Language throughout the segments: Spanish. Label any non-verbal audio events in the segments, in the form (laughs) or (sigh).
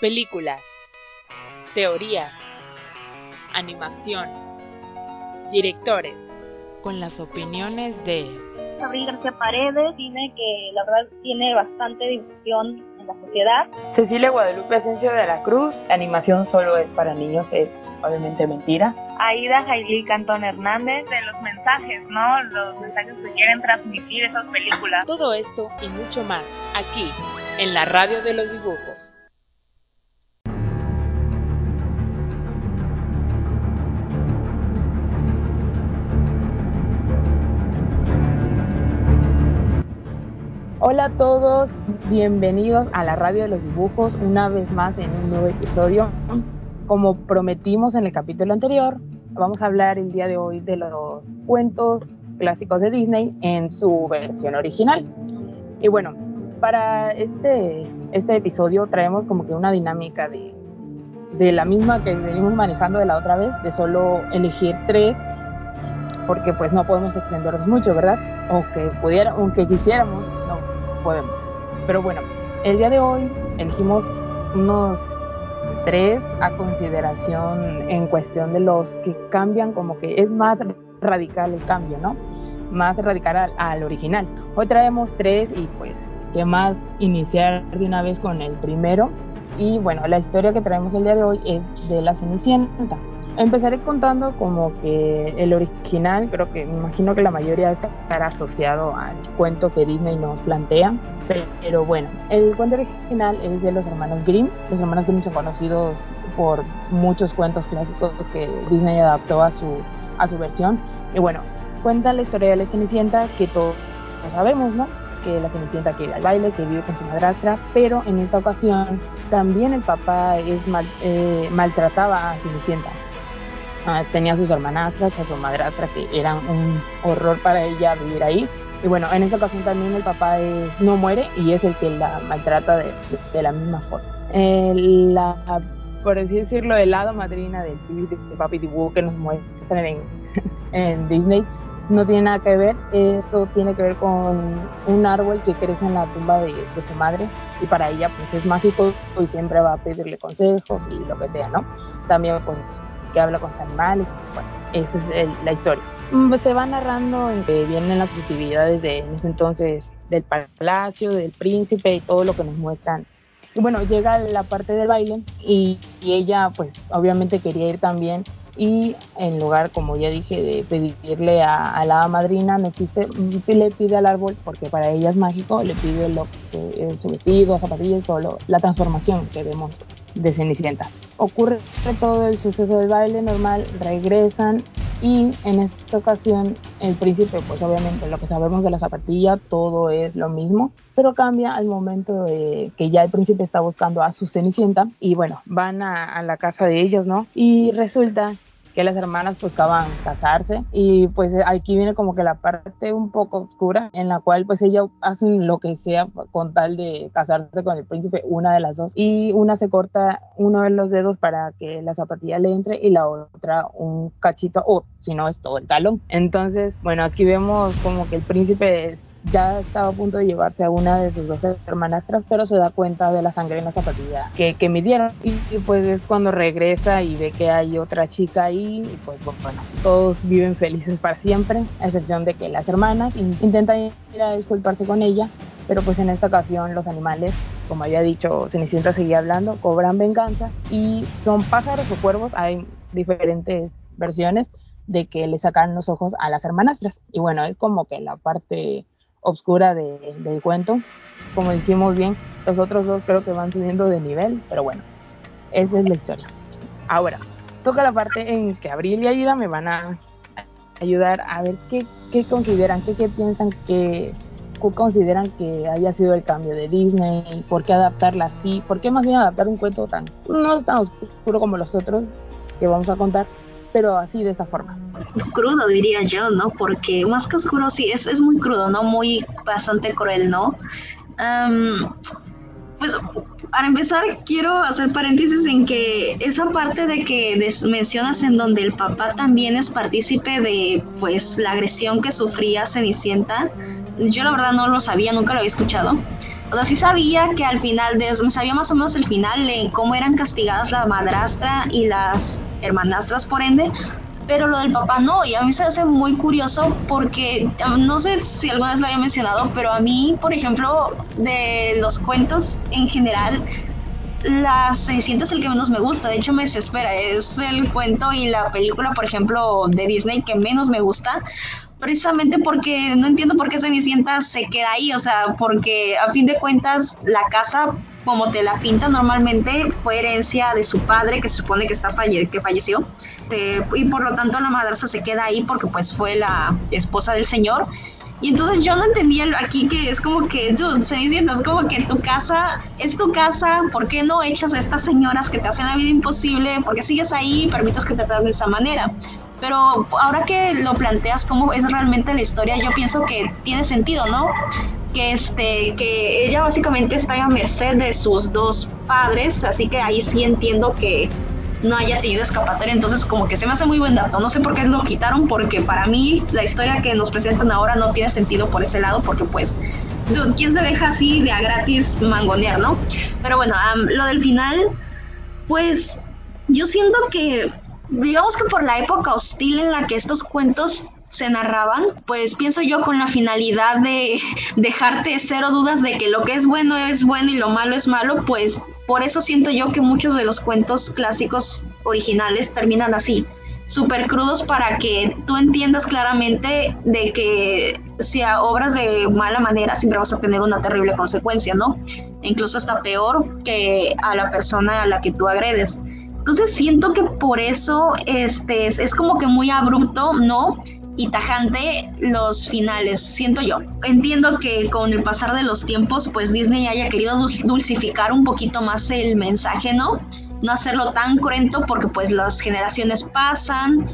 Películas. Teoría. Animación. Directores. Con las opiniones de Gabriel García Paredes, cine que la verdad tiene bastante difusión en la sociedad. Cecilia Guadalupe Asensio de la Cruz, la animación solo es para niños, es obviamente mentira. Aida Jailí Cantón Hernández, de los mensajes, ¿no? Los mensajes que quieren transmitir esas películas. Todo esto y mucho más, aquí, en la radio de los dibujos. A todos, bienvenidos a la radio de los dibujos, una vez más en un nuevo episodio. Como prometimos en el capítulo anterior, vamos a hablar el día de hoy de los cuentos clásicos de Disney en su versión original. Y bueno, para este, este episodio traemos como que una dinámica de, de la misma que venimos manejando de la otra vez, de solo elegir tres, porque pues no podemos extendernos mucho, ¿verdad? O que pudiera, aunque quisiéramos, podemos. Pero bueno, el día de hoy elegimos unos tres a consideración en cuestión de los que cambian, como que es más radical el cambio, ¿no? Más radical al, al original. Hoy traemos tres y pues, ¿qué más iniciar de una vez con el primero? Y bueno, la historia que traemos el día de hoy es de la Cenicienta. Empezaré contando como que el original, creo que me imagino que la mayoría estará asociado al cuento que Disney nos plantea, pero bueno, el cuento original es de los hermanos Grimm. Los hermanos Grimm son conocidos por muchos cuentos clásicos que Disney adaptó a su, a su versión. Y bueno, cuenta la historia de la Cenicienta que todos sabemos, ¿no? Que la Cenicienta quiere al baile, que vive con su madrastra, pero en esta ocasión también el papá es mal, eh, maltrataba a Cenicienta Uh, tenía a sus hermanastras, a su madrastra, que eran un horror para ella vivir ahí. Y bueno, en esa ocasión también el papá es, no muere y es el que la maltrata de, de, de la misma forma. Eh, la, por así decirlo, el lado madrina del de, de Papi Dibu que nos muestran en, (laughs) en Disney no tiene nada que ver. Esto tiene que ver con un árbol que crece en la tumba de, de, su madre y para ella pues es mágico y siempre va a pedirle consejos y lo que sea, ¿no? También pues que habla con los animales. Bueno, esta es el, la historia. Se va narrando en que vienen las festividades de en ese entonces del palacio, del príncipe y todo lo que nos muestran. Y bueno, llega la parte del baile y, y ella pues obviamente quería ir también y en lugar, como ya dije, de pedirle a, a, la madrina, no existe, le pide al árbol, porque para ella es mágico, le pide lo que es su vestido, zapatillas, todo lo, la transformación que vemos de Cenicienta. Ocurre todo el suceso del baile normal, regresan y en esta ocasión el príncipe, pues obviamente lo que sabemos de la zapatilla, todo es lo mismo, pero cambia al momento de que ya el príncipe está buscando a su Cenicienta y bueno, van a, a la casa de ellos, ¿no? Y resulta que las hermanas buscaban casarse y pues aquí viene como que la parte un poco oscura en la cual pues ellas hacen lo que sea con tal de casarse con el príncipe, una de las dos y una se corta uno de los dedos para que la zapatilla le entre y la otra un cachito o si no es todo el talón. Entonces, bueno, aquí vemos como que el príncipe es, ya estaba a punto de llevarse a una de sus dos hermanastras, pero se da cuenta de la sangre en la zapatilla que, que midieron. Y, y, pues es cuando regresa y ve que hay otra chica ahí, y pues bueno, todos viven felices para siempre, a excepción de que las hermanas intentan ir a disculparse con ella, pero pues en esta ocasión los animales, como había dicho, Cenicienta seguía hablando, cobran venganza y son pájaros o cuervos, hay diferentes versiones de que le sacan los ojos a las hermanastras. Y bueno, es como que la parte oscura de, del cuento. Como dijimos bien, los otros dos creo que van subiendo de nivel, pero bueno, esa es la historia. Ahora, toca la parte en que Abril y Aida me van a ayudar a ver qué, consideran, qué, piensan que consideran que haya sido el cambio de Disney, por qué adaptarla así, por qué más bien adaptar un cuento tan, no tan oscuro como los otros que vamos a contar, pero así de esta forma. Crudo diría yo, ¿no? Porque más que oscuro sí, es, es muy crudo, ¿no? Muy bastante cruel, ¿no? Um, pues para empezar quiero hacer paréntesis en que esa parte de que mencionas en donde el papá también es partícipe de pues la agresión que sufría Cenicienta, yo la verdad no lo sabía, nunca lo había escuchado. O sea, sí sabía que al final, sabía más o menos el final de cómo eran castigadas la madrastra y las hermanastras por ende, pero lo del papá no, y a mí se hace muy curioso porque no sé si alguna vez lo había mencionado, pero a mí, por ejemplo, de los cuentos en general, la Cenicienta es el que menos me gusta, de hecho me desespera, es el cuento y la película, por ejemplo, de Disney que menos me gusta, precisamente porque no entiendo por qué Cenicienta se queda ahí, o sea, porque a fin de cuentas la casa, como te la pinta normalmente, fue herencia de su padre, que se supone que, está falle que falleció, y por lo tanto la madrastra se queda ahí porque pues fue la esposa del señor, y entonces yo no entendía aquí que es como que, tú, Cenicienta, es como que tu casa es tu casa, ¿por qué no echas a estas señoras que te hacen la vida imposible? ¿Por qué sigues ahí y permites que te traten de esa manera? Pero ahora que lo planteas cómo es realmente la historia, yo pienso que tiene sentido, ¿no? Que, este, que ella básicamente está a merced de sus dos padres, así que ahí sí entiendo que no haya tenido escapatoria, entonces como que se me hace muy buen dato, no sé por qué lo quitaron, porque para mí la historia que nos presentan ahora no tiene sentido por ese lado, porque pues, ¿quién se deja así de a gratis mangonear, no? Pero bueno, lo del final, pues yo siento que, digamos que por la época hostil en la que estos cuentos se narraban, pues pienso yo con la finalidad de dejarte cero dudas de que lo que es bueno es bueno y lo malo es malo, pues por eso siento yo que muchos de los cuentos clásicos originales terminan así, súper crudos para que tú entiendas claramente de que si obras de mala manera siempre vas a tener una terrible consecuencia, ¿no? E incluso hasta peor que a la persona a la que tú agredes. Entonces siento que por eso este, es, es como que muy abrupto, ¿no? Y tajante los finales, siento yo. Entiendo que con el pasar de los tiempos, pues Disney haya querido dulcificar un poquito más el mensaje, ¿no? No hacerlo tan cruento porque pues las generaciones pasan,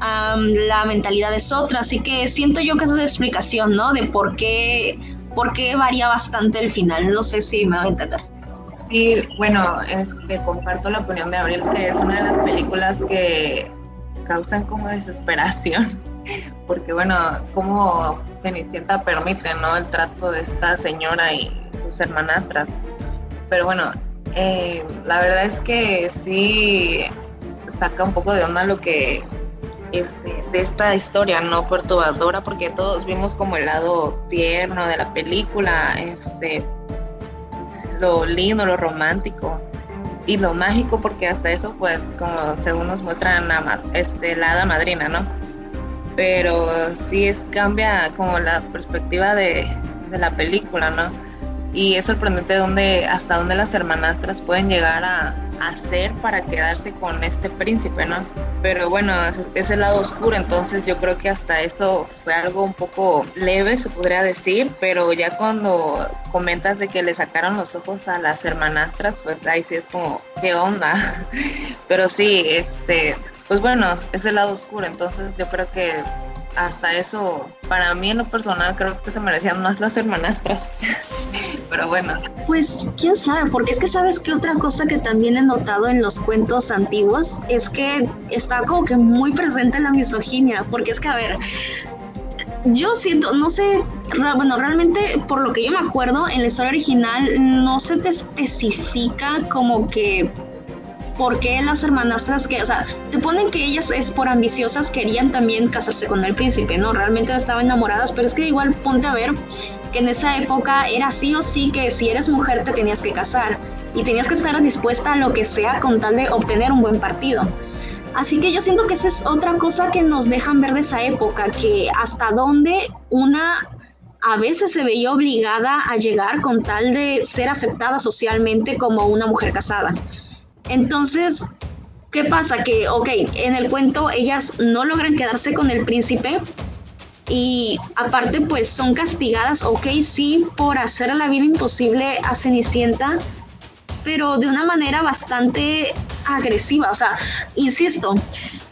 la mentalidad es otra, así que siento yo que esa es la explicación, ¿no? De por qué, por qué varía bastante el final, no sé si me va a entender. Sí, bueno, este, comparto la opinión de Abril, que es una de las películas que causan como desesperación porque bueno, como Cenicienta permite, ¿no? El trato de esta señora y sus hermanastras. Pero bueno, eh, la verdad es que sí saca un poco de onda lo que este, de esta historia no perturbadora porque todos vimos como el lado tierno de la película, este, lo lindo, lo romántico y lo mágico porque hasta eso pues como según nos muestran este, la hada madrina, ¿no? Pero sí cambia como la perspectiva de, la película, ¿no? Y es sorprendente dónde, hasta dónde las hermanastras pueden llegar a, hacer para quedarse con este príncipe, ¿no? Pero bueno, es, el lado oscuro, entonces yo creo que hasta eso fue algo un poco leve, se podría decir, pero ya cuando comentas de que le sacaron los ojos a las hermanastras, pues ahí sí es como, ¿qué onda? (laughs) Pero sí, este, pues bueno, es el lado oscuro, entonces yo creo que hasta eso, para mí en lo personal, creo que se merecían más las hermanastras. (laughs) Pero bueno. Pues quién sabe, porque es que sabes que otra cosa que también he notado en los cuentos antiguos es que está como que muy presente la misoginia, porque es que, a ver, yo siento, no sé, bueno, realmente por lo que yo me acuerdo, en la historia original no se te especifica como que por qué las hermanastras que, o sea, te ponen que ellas es por ambiciosas querían también casarse con el príncipe, ¿no? Realmente estaban enamoradas, pero es que igual ponte a ver que en esa época era sí o sí que si eres mujer te tenías que casar y tenías que estar dispuesta a lo que sea con tal de obtener un buen partido. Así que yo siento que esa es otra cosa que nos dejan ver de esa época, que hasta dónde una a veces se veía obligada a llegar con tal de ser aceptada socialmente como una mujer casada. Entonces, ¿qué pasa? Que, ok, en el cuento ellas no logran quedarse con el príncipe y aparte pues son castigadas, ok, sí, por hacer la vida imposible a Cenicienta, pero de una manera bastante agresiva, o sea, insisto,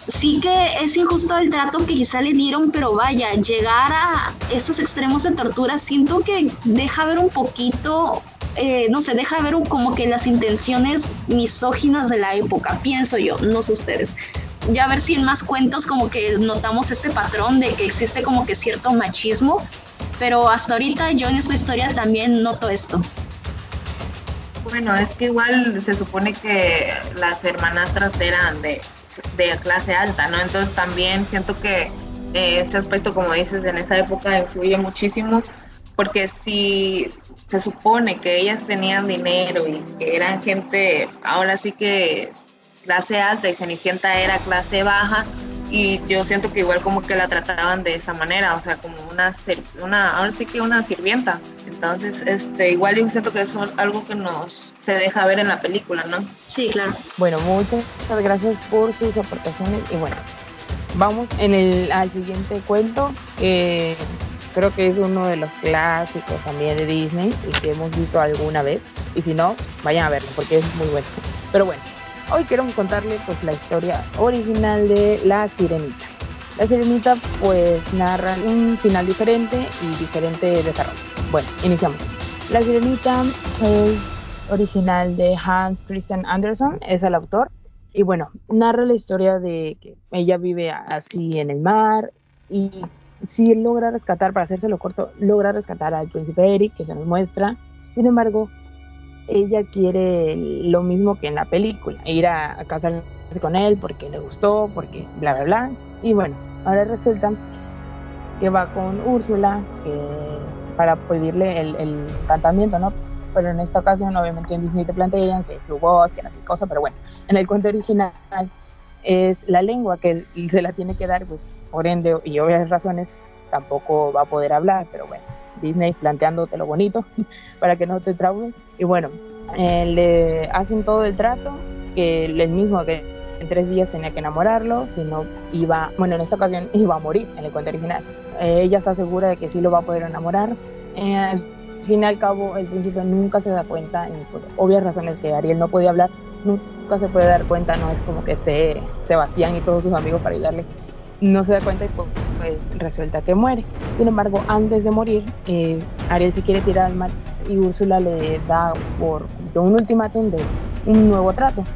sí que es injusto el trato que quizá le dieron, pero vaya, llegar a esos extremos de tortura siento que deja ver un poquito eh, no sé, deja ver como que las intenciones misóginas de la época, pienso yo, no sé ustedes. Ya a ver si en más cuentos como que notamos este patrón de que existe como que cierto machismo, pero hasta ahorita yo en esta historia también noto esto. Bueno, es que igual se supone que las hermanastras eran de, de clase alta, ¿no? Entonces también siento que eh, ese aspecto, como dices, en esa época influye muchísimo, porque si se supone que ellas tenían dinero y que eran gente, ahora sí que clase alta y Cenicienta era clase baja, y yo siento que igual como que la trataban de esa manera, o sea, como una, una ahora sí que una sirvienta. Entonces, este, igual yo siento que es algo que nos se deja ver en la película, ¿no? Sí, claro. Bueno, muchas gracias por sus aportaciones y bueno, vamos en el al siguiente cuento que creo que es uno de los clásicos también de Disney y que hemos visto alguna vez y si no, vayan a verlo porque es muy bueno. Pero bueno, Hoy queremos contarle pues la historia original de La Sirenita. La Sirenita pues narra un final diferente y diferente desarrollo. Bueno, iniciamos. La Sirenita es original de Hans Christian Andersen, es el autor. Y bueno, narra la historia de que ella vive así en el mar y si logra rescatar, para hacérselo corto, logra rescatar al príncipe Eric, que se nos muestra. Sin embargo, ella quiere lo mismo que en la película, ir a, casarse con él porque le gustó, porque bla, bla, bla. Y bueno, ahora resulta que va con Úrsula para pedirle el, encantamiento, ¿no? Pero en esta ocasión, obviamente en Disney te plantean que su voz, que no sé cosa, pero bueno, en el cuento original es la lengua que se la tiene que dar, pues por ende y obvias razones tampoco va a poder hablar, pero bueno Disney planteándote lo bonito (laughs) para que no te traumes. Y bueno, eh, le hacen todo el trato, que el mismo que en tres días tenía que enamorarlo, si no iba, bueno, en esta ocasión (laughs) iba a morir en el cuento original. Eh, ella está segura de que sí lo va a poder enamorar. Eh, al fin y al cabo, el príncipe nunca se da cuenta, y por obvias razones que Ariel no podía hablar, nunca se puede dar cuenta, no es como que esté Sebastián y todos sus amigos para ayudarle no se da cuenta y pues, pues, resulta que muere. Sin embargo, antes de morir, eh, Ariel se quiere tirar al mar y Úrsula le da por un ultimátum de un nuevo trato,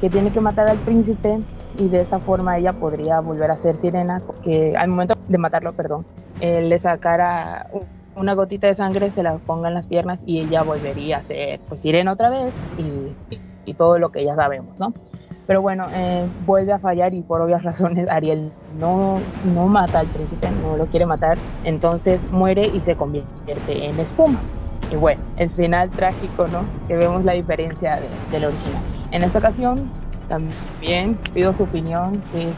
que tiene que matar al príncipe y de esta forma ella podría volver a ser sirena, que al momento de matarlo, perdón, le sacara una gotita de sangre, se la ponga en las piernas y ella volvería a ser pues, sirena otra vez y todo lo que ya sabemos, ¿no? Pero bueno, eh, vuelve a fallar y por obvias razones Ariel no, no mata al príncipe, no lo quiere matar, entonces muere y se convierte en espuma. Y bueno, el final trágico, ¿no? Que vemos la diferencia del original. En esta ocasión también pido su opinión, ¿qué,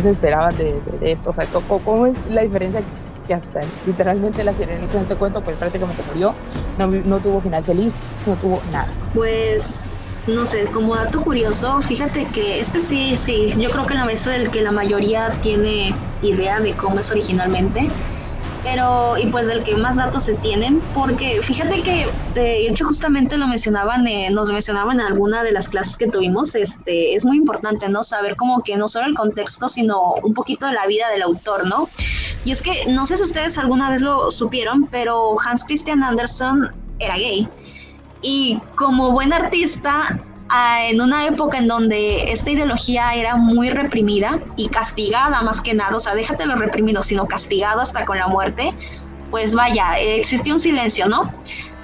se esperaba de, esto? O sea, ¿cómo, es la diferencia que hasta literalmente la sirenita en este cuento pues prácticamente murió, no, no tuvo final feliz, no tuvo nada? Pues no sé, como dato curioso, fíjate que este sí, sí, yo creo que la mesa del que la mayoría tiene idea de cómo es originalmente, pero y pues del que más datos se tienen, porque fíjate que de hecho justamente lo mencionaban, eh, nos mencionaban en alguna de las clases que tuvimos, este, es muy importante, ¿no? Saber como que no solo el contexto, sino un poquito de la vida del autor, ¿no? Y es que no sé si ustedes alguna vez lo supieron, pero Hans Christian Andersen era gay. Y como buen artista, en una época en donde esta ideología era muy reprimida y castigada más que nada, o sea, déjate lo reprimido, sino castigado hasta con la muerte, pues vaya, existía un silencio, ¿no?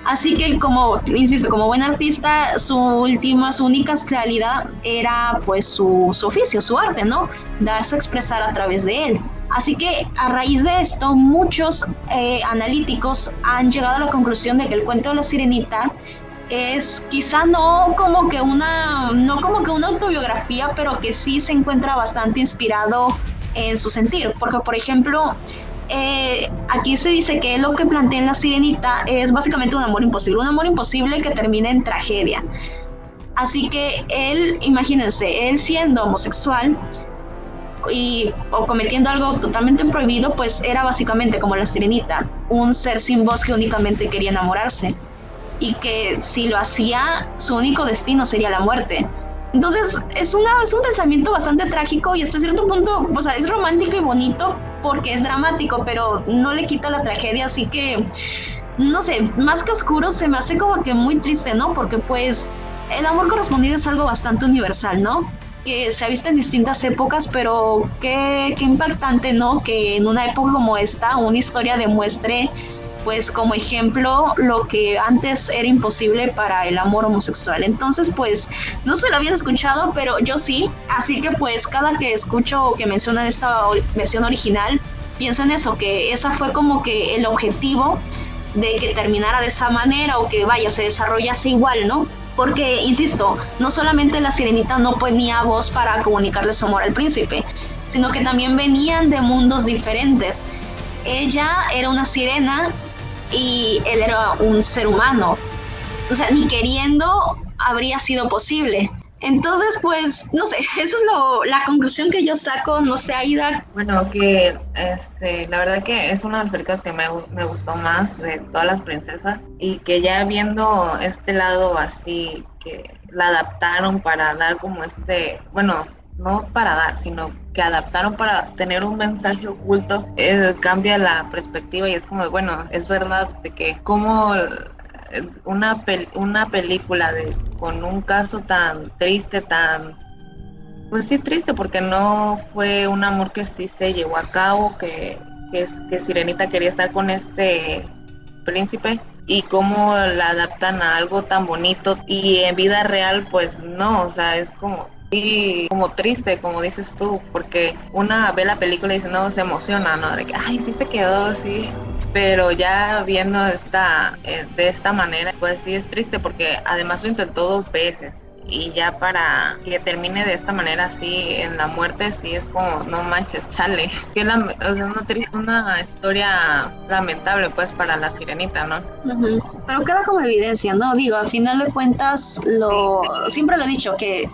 Así que como, insisto, como buen artista, su última, su única realidad era pues su, su, oficio, su arte, ¿no? Darse a expresar a través de él. Así que a raíz de esto, muchos eh, analíticos han llegado a la conclusión de que el cuento de la sirenita es quizá no como que una no como que una autobiografía, pero que sí se encuentra bastante inspirado en su sentir, porque por ejemplo eh, aquí se dice que lo que plantea en la sirenita es básicamente un amor imposible, un amor imposible que termina en tragedia. Así que él, imagínense, él siendo homosexual y o cometiendo algo totalmente prohibido, pues era básicamente como la sirenita, un ser sin voz que únicamente quería enamorarse y que si lo hacía, su único destino sería la muerte. Entonces es, una, es un pensamiento bastante trágico y hasta cierto punto, o sea, es romántico y bonito porque es dramático, pero no le quita la tragedia, así que, no sé, más que oscuro se me hace como que muy triste, ¿no? Porque pues el amor correspondido es algo bastante universal, ¿no? Que se ha visto en distintas épocas, pero qué, qué impactante, ¿no? Que en una época como esta, una historia demuestre pues como ejemplo lo que antes era imposible para el amor homosexual. Entonces, pues no se lo habían escuchado, pero yo sí. Así que pues cada que escucho que mencionan esta versión original, pienso en eso, que esa fue como que el objetivo de que terminara de esa manera o que vaya, se desarrollase igual, ¿no? Porque, insisto, no solamente la sirenita no ponía voz para comunicarle su amor al príncipe, sino que también venían de mundos diferentes. Ella era una sirena y él era un ser humano. O sea, ni queriendo habría sido posible. Entonces, pues, no sé, (laughs) eso es lo, la conclusión que yo saco, no sé, Aida. Bueno, que este, la verdad que es una de las películas que me, me gustó más de todas las princesas y que ya viendo este lado así, que la adaptaron para dar como este, bueno, no para dar, sino que adaptaron para tener un mensaje oculto, eh, cambia la perspectiva y es como, bueno, es verdad de que como una, una película de, con un caso tan triste, tan... Pues sí, triste, porque no fue un amor que sí se llevó a cabo, que, que, que Sirenita quería estar con este príncipe y cómo la adaptan a algo tan bonito y en vida real pues no, o sea, es como y como triste, como dices tú, porque una ve la película y dice, no, se emociona, ¿no? De que, ay, sí se quedó así, pero ya viendo esta eh, de esta manera pues sí es triste porque además lo intentó dos veces. Y ya para que termine de esta manera así en la muerte sí es como no manches chale (laughs) que es una, una, historia lamentable pues para la sirenita no pero queda como evidencia no digo a final de cuentas lo siempre lo he dicho que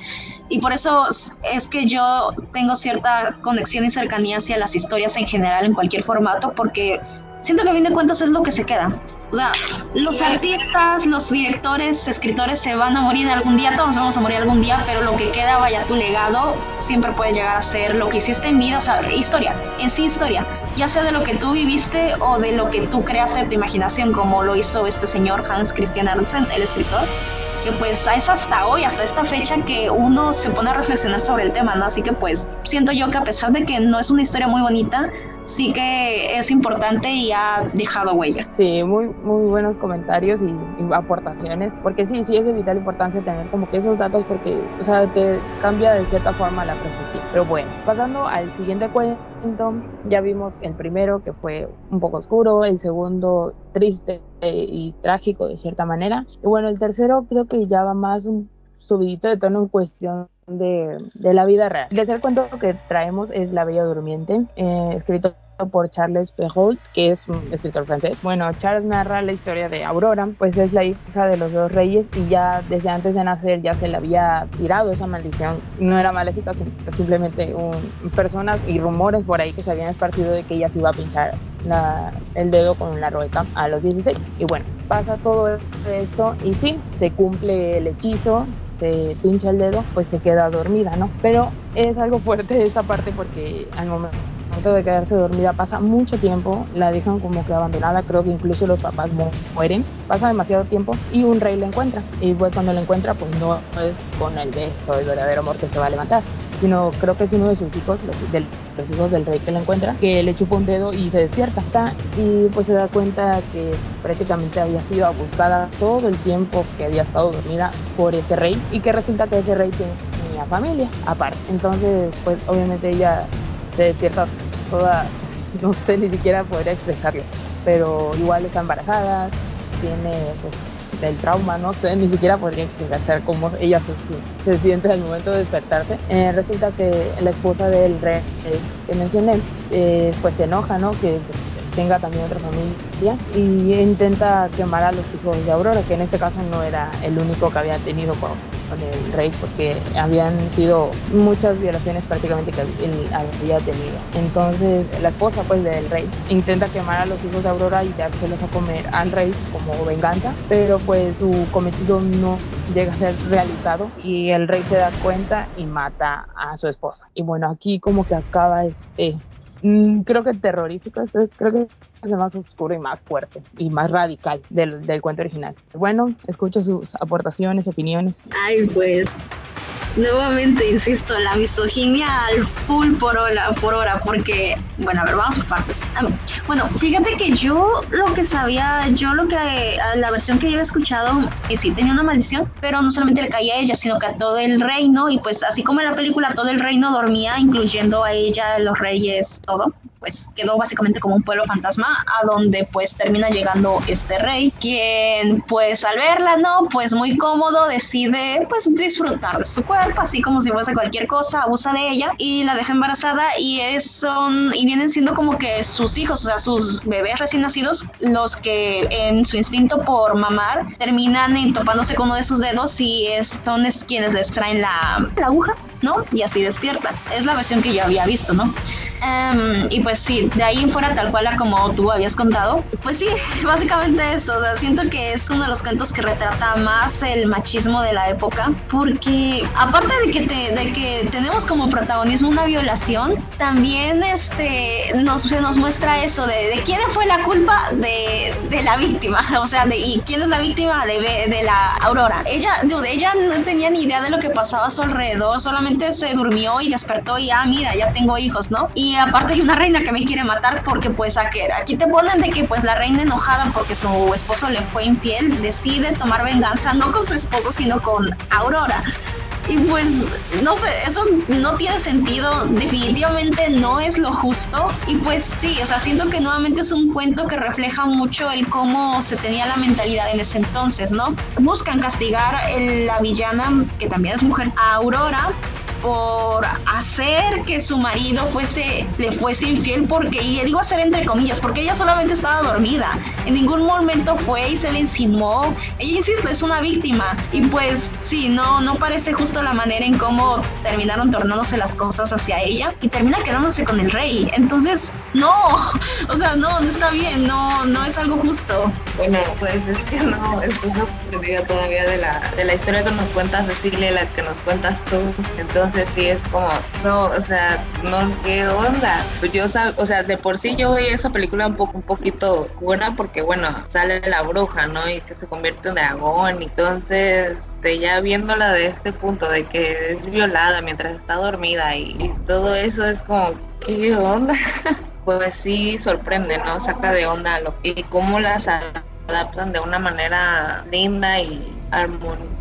y por eso es que yo tengo cierta conexión y cercanía hacia las historias en general en cualquier formato porque siento que a fin de cuentas es lo que se queda. O sea, los artistas, los directores, escritores se van a morir algún día, todos vamos a morir algún día, pero lo que queda, vaya, tu legado siempre puede llegar a ser lo que hiciste en vida, o sea, historia, en sí historia, ya sea de lo que tú viviste o de lo que tú creaste de tu imaginación, como lo hizo este señor Hans Christian Andersen, el escritor que pues es hasta hoy, hasta esta fecha que uno se pone a reflexionar sobre el tema, ¿no? Así que pues siento yo que a pesar de que no es una historia muy bonita, sí que es importante y ha dejado huella. Sí, muy, muy buenos comentarios y, aportaciones, porque sí, sí es de vital importancia tener como que esos datos porque, o sea, te cambia de cierta forma la perspectiva. Pero bueno, pasando al siguiente cuento, ya vimos el primero que fue un poco oscuro, el segundo triste y trágico de cierta manera, y bueno, el tercero creo que ya va más un subidito de tono en cuestión de, de, la vida real. El tercer cuento que traemos es La Bella Durmiente, eh, escrito por Charles Perrault, que es un escritor francés. Bueno, Charles narra la historia de Aurora, pues es la hija de los dos reyes y ya desde antes de nacer ya se le había tirado esa maldición. No era maléfica, simplemente un, personas y rumores por ahí que se habían esparcido de que ella se iba a pinchar la, el dedo con la rueca a los 16. Y bueno, pasa todo esto y sí, se cumple el hechizo, se pincha el dedo, pues se queda dormida, ¿no? Pero es algo fuerte esta parte porque al momento de quedarse dormida pasa mucho tiempo, la dejan como que abandonada, creo que incluso los papás mueren, pasa demasiado tiempo y un rey la encuentra. Y pues cuando la encuentra, pues no es con el beso, el verdadero amor que se va a levantar, sino creo que es uno de sus hijos, los, del, los hijos del rey que la encuentra, que le chupa un dedo y se despierta. Y pues se da cuenta que prácticamente había sido abusada todo el tiempo que había estado dormida por ese rey y que resulta que ese rey tenía familia aparte. Entonces, pues obviamente ella se despierta toda, no sé ni siquiera podría expresarlo, pero igual está embarazada, tiene pues el trauma, no sé, ni siquiera podría explicar cómo ella se, se siente al momento de despertarse. Eh, resulta que la esposa del rey que mencioné, eh, pues se enoja, ¿no? Que tenga también otra familia y intenta quemar a los hijos de Aurora, que en este caso no era el único que había tenido con, el rey, porque habían sido muchas violaciones prácticamente que él había tenido. Entonces la esposa pues del rey intenta quemar a los hijos de Aurora y dárselos a comer al rey como venganza, pero pues su cometido no llega a ser realizado y el rey se da cuenta y mata a su esposa. Y bueno, aquí como que acaba este Mm, creo que terrorífico, creo que el más oscuro y más fuerte y más radical del, del cuento original. Bueno, escucho sus aportaciones, opiniones. Ay, pues nuevamente insisto, la misoginia al full por hora, por hora, porque, bueno, a ver, vamos por partes. Bueno, fíjate que yo lo que sabía, yo lo que, la versión que yo había escuchado, que sí tenía una maldición, pero no solamente le caía a ella, sino que a todo el reino, y pues así como en la película todo el reino dormía, incluyendo a ella, los reyes, todo pues quedó básicamente como un pueblo fantasma a donde pues termina llegando este rey, quien pues al verla, ¿no? Pues muy cómodo decide pues disfrutar de su cuerpo, así como si fuese cualquier cosa, abusa de ella y la deja embarazada y son y vienen siendo como que sus hijos, o sea, sus bebés recién nacidos, los que en su instinto por mamar terminan topándose con uno de sus dedos y es, son es quienes les traen la, la aguja, ¿no? Y así despierta. Es la versión que yo había visto, ¿no? Em, y pues sí, de ahí en fuera tal cual como tú habías contado, pues sí, (laughs) básicamente eso, o sea, siento que es uno de los cuentos que retrata más el machismo de la época, porque aparte de que, de que tenemos como protagonismo una violación, también este, nos, se nos muestra eso de, de quién fue la culpa de, de, la víctima, (laughs) o sea, de, y quién es la víctima de, de la Aurora. Ella, ella no tenía ni idea de lo que pasaba a su alrededor, solamente se durmió y despertó y, ah, mira, ya tengo hijos, ¿no? Y aparte hay una reina que me quiere matar porque pues aquí te ponen de que pues la reina enojada porque su esposo le fue infiel decide tomar venganza no con su esposo sino con Aurora. Y pues, no sé, eso no tiene sentido, definitivamente no es lo justo. Y pues sí, o sea, siento que nuevamente es un cuento que refleja mucho el cómo se tenía la mentalidad en ese entonces, ¿no? Buscan castigar a la villana, que también es mujer, a Aurora, por hacer que su marido fuese, le fuese infiel, porque, y digo hacer entre comillas, porque ella solamente estaba dormida. En ningún momento fue y se le insinuó. Ella, insisto, es una víctima. Y pues sí, no, no parece justo la manera en cómo terminaron tornándose las cosas hacia ella. Y termina quedándose con el rey. Entonces, no, (laughs) o sea, no, no está bien, no, no es algo justo. Bueno, pues es que no, estoy sorprendida todavía de la, de la historia que nos cuentas, Cecilia, la que nos cuentas tú. Entonces, sí es como, no, o sea, no, ¿qué onda? Pues yo, o sea, de por sí yo vi esa película un poco, un poquito buena porque, bueno, sale la bruja, ¿no? Y que se convierte en dragón, entonces, este, ya viéndola de este punto, de que es violada mientras está dormida y, todo eso es como, ¿qué onda? (laughs) pues sí sorprende, ¿no? Saca de onda lo, y cómo las adaptan de una manera linda y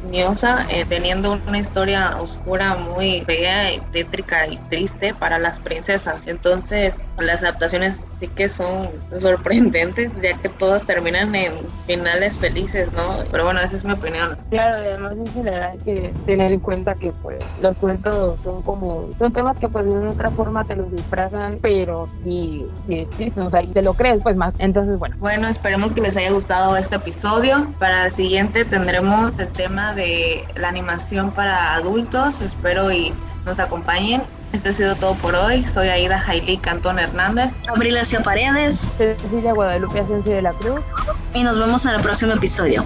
armoniosa, eh, teniendo una historia oscura muy fea, y tétrica y triste para las princesas. Entonces, las adaptaciones sí que son sorprendentes, ya que todas terminan en finales felices, ¿no? Pero bueno, esa es mi opinión. Claro, además en general hay que tener en cuenta que pues los cuentos son como, son temas que pues de una otra forma te los disfrazan, pero sí, sí existen, o sea, y te lo crees pues más. Entonces, bueno. Bueno, esperemos que les haya gustado este episodio. Para el siguiente tendremos el tema de la animación para adultos. Espero y nos acompañen. Esto ha sido todo por hoy. Soy Aida Jailí Cantón Hernández. Abril Paredes. Cecilia Guadalupe Asensio de la Cruz. Y nos vemos en el próximo episodio.